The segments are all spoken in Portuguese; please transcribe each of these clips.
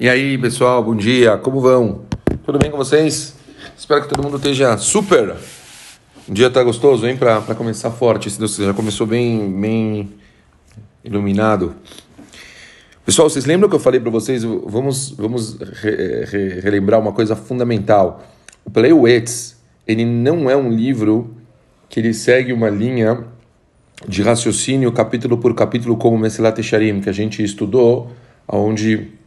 E aí, pessoal, bom dia, como vão? Tudo bem com vocês? Espero que todo mundo esteja super. O dia tá gostoso, hein? Para começar forte, se Deus quiser. Já começou bem, bem iluminado. Pessoal, vocês lembram que eu falei para vocês? Vamos, vamos re, re, relembrar uma coisa fundamental. O Play Wets, ele não é um livro que ele segue uma linha de raciocínio capítulo por capítulo como Mesilat Echarim, que a gente estudou, onde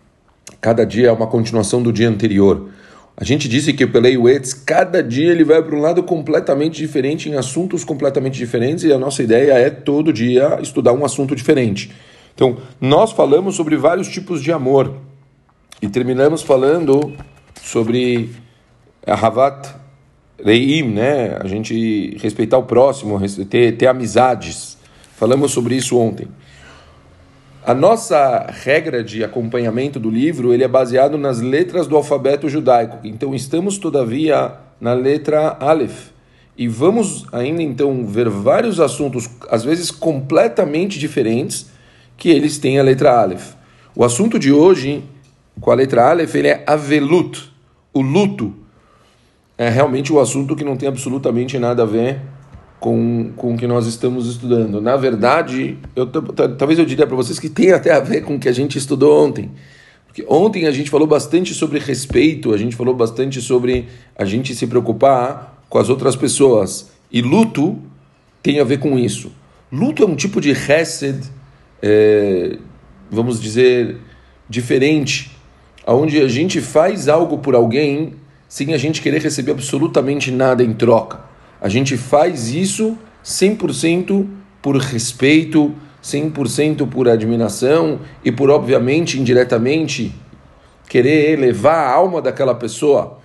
Cada dia é uma continuação do dia anterior. A gente disse que o Pelei Wetz, cada dia ele vai para um lado completamente diferente, em assuntos completamente diferentes, e a nossa ideia é todo dia estudar um assunto diferente. Então, nós falamos sobre vários tipos de amor e terminamos falando sobre a Havat Reim, né? A gente respeitar o próximo, ter, ter amizades. Falamos sobre isso ontem. A nossa regra de acompanhamento do livro ele é baseado nas letras do alfabeto judaico. Então estamos todavia na letra Aleph. E vamos ainda então ver vários assuntos, às vezes completamente diferentes, que eles têm a letra Aleph. O assunto de hoje, com a letra Aleph, ele é Avelut, o luto. É realmente o um assunto que não tem absolutamente nada a ver com, com o que nós estamos estudando. Na verdade, eu, talvez eu diria para vocês que tem até a ver com o que a gente estudou ontem. Porque ontem a gente falou bastante sobre respeito, a gente falou bastante sobre a gente se preocupar com as outras pessoas. E luto tem a ver com isso. Luto é um tipo de hesed, é, vamos dizer, diferente, onde a gente faz algo por alguém sem a gente querer receber absolutamente nada em troca. A gente faz isso 100% por respeito, 100% por admiração e por, obviamente, indiretamente, querer elevar a alma daquela pessoa.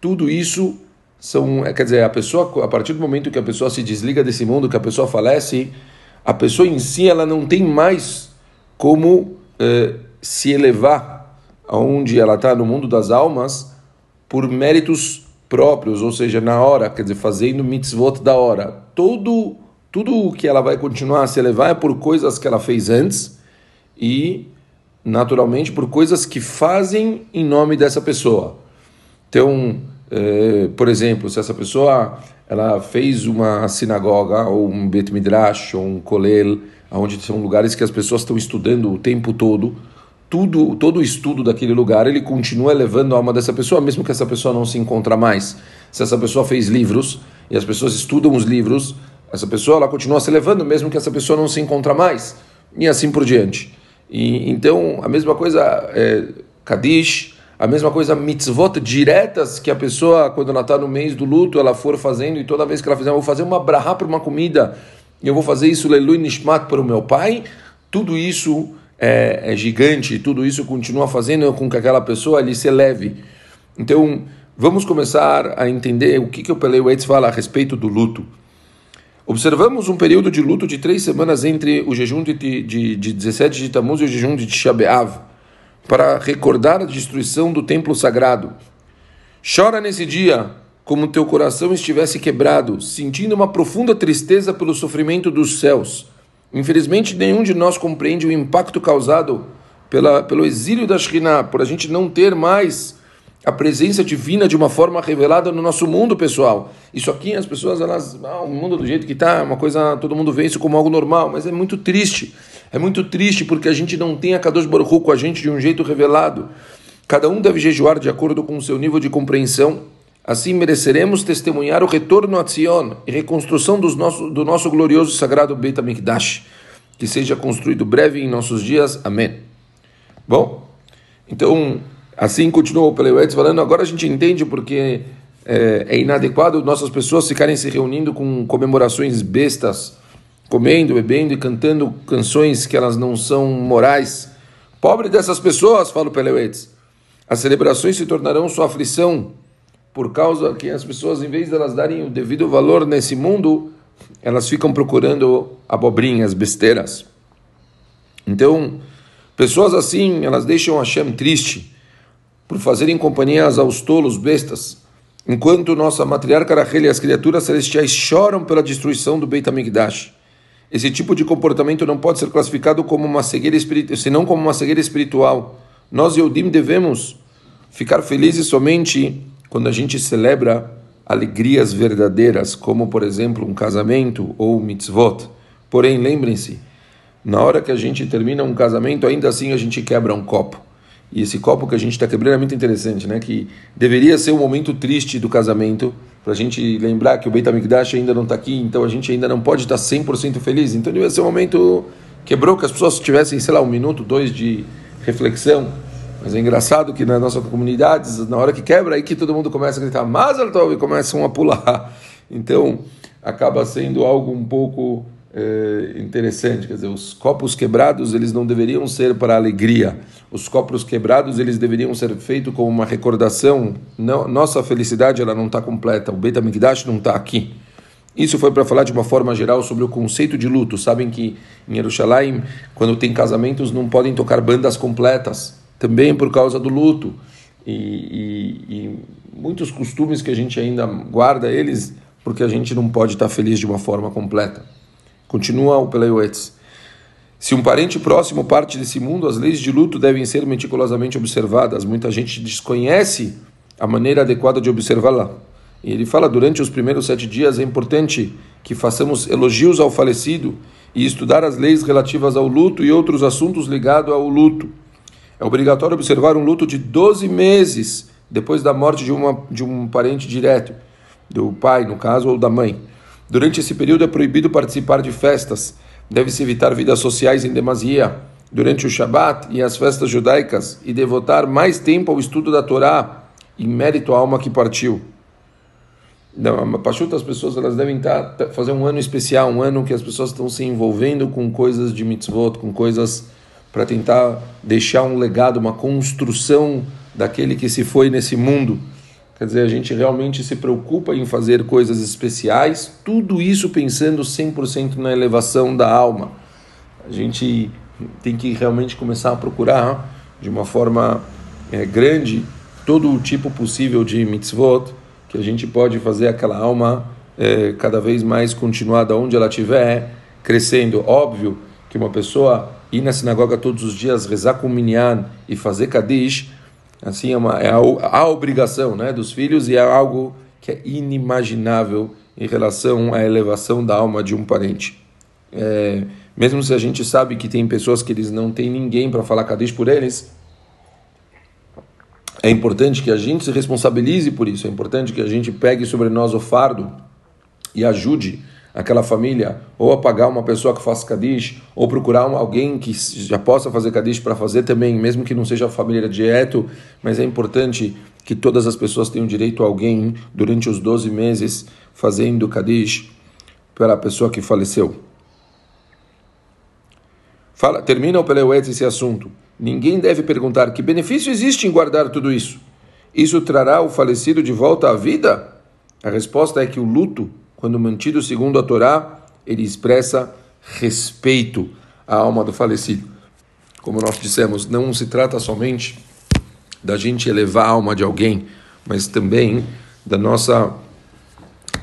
Tudo isso são, é, quer dizer, a pessoa, a partir do momento que a pessoa se desliga desse mundo, que a pessoa falece, a pessoa em si ela não tem mais como eh, se elevar aonde ela está no mundo das almas por méritos próprios, ou seja, na hora, quer dizer, fazendo mitzvot da hora. Todo, tudo o que ela vai continuar a se elevar é por coisas que ela fez antes e, naturalmente, por coisas que fazem em nome dessa pessoa. Então, eh, por exemplo, se essa pessoa ela fez uma sinagoga ou um bet midrash ou um kolel, onde são lugares que as pessoas estão estudando o tempo todo, tudo, todo o estudo daquele lugar, ele continua elevando a alma dessa pessoa, mesmo que essa pessoa não se encontra mais. Se essa pessoa fez livros e as pessoas estudam os livros, essa pessoa ela continua se elevando, mesmo que essa pessoa não se encontra mais, e assim por diante. E, então, a mesma coisa é Kadish, a mesma coisa mitzvot diretas que a pessoa, quando ela está no mês do luto, ela for fazendo, e toda vez que ela fizer, eu vou fazer uma brahá para uma comida, e eu vou fazer isso, Leilu Nishmat, para o meu pai, tudo isso é, é gigante, tudo isso continua fazendo com que aquela pessoa ali se eleve. Então, vamos começar a entender o que, que o Pelei Waits fala a respeito do luto. Observamos um período de luto de três semanas entre o jejum de, de, de 17 de Tammuz e o jejum de Tisha para recordar a destruição do templo sagrado. Chora nesse dia como teu coração estivesse quebrado, sentindo uma profunda tristeza pelo sofrimento dos céus Infelizmente, nenhum de nós compreende o impacto causado pela, pelo exílio da Shekhinah, por a gente não ter mais a presença divina de uma forma revelada no nosso mundo, pessoal. Isso aqui, as pessoas, elas, ah, o mundo do jeito que está, uma coisa, todo mundo vê isso como algo normal, mas é muito triste. É muito triste porque a gente não tem a Kadosh Baruch com a gente de um jeito revelado. Cada um deve jejuar de acordo com o seu nível de compreensão Assim mereceremos testemunhar o retorno a Zion e reconstrução dos nosso, do nosso glorioso e sagrado Beit HaMikdash, que seja construído breve em nossos dias. Amém. Bom, então, assim continuou o Peleuetz falando, agora a gente entende porque é, é inadequado nossas pessoas ficarem se reunindo com comemorações bestas, comendo, bebendo e cantando canções que elas não são morais. Pobre dessas pessoas, fala o Peleuetz. As celebrações se tornarão sua aflição por causa que as pessoas, em vez de elas darem o devido valor nesse mundo, elas ficam procurando abobrinhas, besteiras. Então, pessoas assim, elas deixam Hashem triste por fazerem companhias aos tolos, bestas, enquanto nossa matriarca Rachel e as criaturas celestiais choram pela destruição do Beit HaMikdash. Esse tipo de comportamento não pode ser classificado como uma cegueira espiritual, senão como uma cegueira espiritual, Nós, Yodim, devemos ficar felizes somente quando a gente celebra alegrias verdadeiras, como, por exemplo, um casamento ou mitzvot. Porém, lembrem-se, na hora que a gente termina um casamento, ainda assim a gente quebra um copo. E esse copo que a gente está quebrando é muito interessante, né? Que deveria ser um momento triste do casamento, para a gente lembrar que o Beit HaMikdash ainda não está aqui, então a gente ainda não pode estar 100% feliz. Então deveria ser um momento quebrou, que as pessoas tivessem, sei lá, um minuto, dois de reflexão. Mas é engraçado que nas nossas comunidades, na hora que quebra, aí que todo mundo começa a gritar Mazel Tov e começam a pular. Então, acaba sendo algo um pouco é, interessante, quer dizer, os copos quebrados eles não deveriam ser para alegria. Os copos quebrados eles deveriam ser feitos como uma recordação. Não, nossa felicidade ela não está completa. O Beit Hamikdash não está aqui. Isso foi para falar de uma forma geral sobre o conceito de luto. Sabem que em Jerusalém, quando tem casamentos, não podem tocar bandas completas, também por causa do luto. E, e, e muitos costumes que a gente ainda guarda eles, porque a gente não pode estar feliz de uma forma completa. Continua o Peleuetz. Se um parente próximo parte desse mundo, as leis de luto devem ser meticulosamente observadas. Muita gente desconhece a maneira adequada de observá-la. E ele fala: durante os primeiros sete dias é importante que façamos elogios ao falecido e estudar as leis relativas ao luto e outros assuntos ligados ao luto. É obrigatório observar um luto de 12 meses depois da morte de, uma, de um parente direto, do pai, no caso, ou da mãe. Durante esse período é proibido participar de festas, deve-se evitar vidas sociais em demasia durante o Shabat e as festas judaicas e devotar mais tempo ao estudo da Torá em mérito à alma que partiu. Pachuta, as pessoas elas devem estar, tá, fazer um ano especial, um ano que as pessoas estão se envolvendo com coisas de mitzvot, com coisas para tentar deixar um legado, uma construção daquele que se foi nesse mundo. Quer dizer, a gente realmente se preocupa em fazer coisas especiais, tudo isso pensando 100% na elevação da alma. A gente tem que realmente começar a procurar de uma forma é, grande todo o tipo possível de mitzvot, que a gente pode fazer aquela alma é, cada vez mais continuada onde ela estiver, crescendo. Óbvio que uma pessoa ir na sinagoga todos os dias, rezar com minyan e fazer kadish, assim é, uma, é a, a, obrigação né, dos filhos e é algo que é inimaginável em relação à elevação da alma de um parente. É, mesmo se a gente sabe que tem pessoas que eles não têm ninguém para falar Kadish por eles, é importante que a gente se responsabilize por isso, é importante que a gente pegue sobre nós o fardo e ajude aquela família, ou a pagar uma pessoa que faça Kadish, ou procurar alguém que já possa fazer Kadish para fazer também, mesmo que não seja a família direto, mas é importante que todas as pessoas tenham direito a alguém durante os 12 meses fazendo Kadish para a pessoa que faleceu. Fala, termina o Peleuetz esse assunto. Ninguém deve perguntar que benefício existe em guardar tudo isso. Isso trará o falecido de volta à vida? A resposta é que o luto quando mantido segundo a Torá, ele expressa respeito à alma do falecido. Como nós dissemos, não se trata somente da gente elevar a alma de alguém, mas também da nossa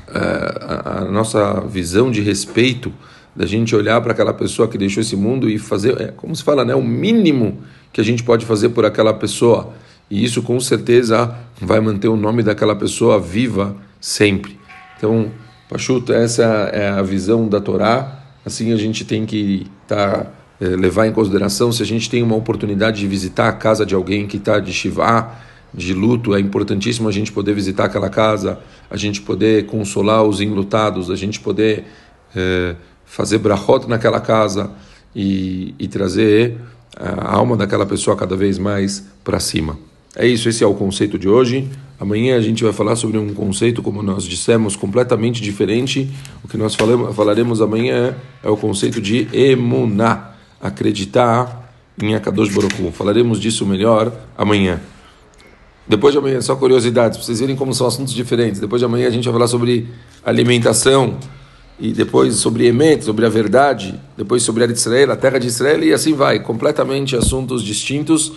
eh, a, a nossa visão de respeito, da gente olhar para aquela pessoa que deixou esse mundo e fazer, é, como se fala, né, o mínimo que a gente pode fazer por aquela pessoa. E isso com certeza vai manter o nome daquela pessoa viva sempre. Então, Pachuta, essa é a visão da Torá. Assim a gente tem que tá, é, levar em consideração se a gente tem uma oportunidade de visitar a casa de alguém que está de Shivá, de luto, é importantíssimo a gente poder visitar aquela casa, a gente poder consolar os enlutados, a gente poder é, fazer brachot naquela casa e, e trazer a alma daquela pessoa cada vez mais para cima. É isso, esse é o conceito de hoje. Amanhã a gente vai falar sobre um conceito, como nós dissemos, completamente diferente. O que nós falamos, falaremos amanhã é o conceito de emuná, acreditar em Akadosh Baruch Falaremos disso melhor amanhã. Depois de amanhã, só curiosidades, para vocês verem como são assuntos diferentes. Depois de amanhã a gente vai falar sobre alimentação, e depois sobre Emet, sobre a verdade, depois sobre a Israel, a terra de Israel, e assim vai, completamente assuntos distintos.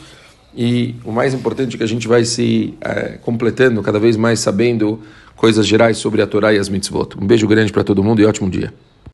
E o mais importante é que a gente vai se é, completando cada vez mais sabendo coisas gerais sobre a Torá e as mitzvot. Um beijo grande para todo mundo e ótimo dia.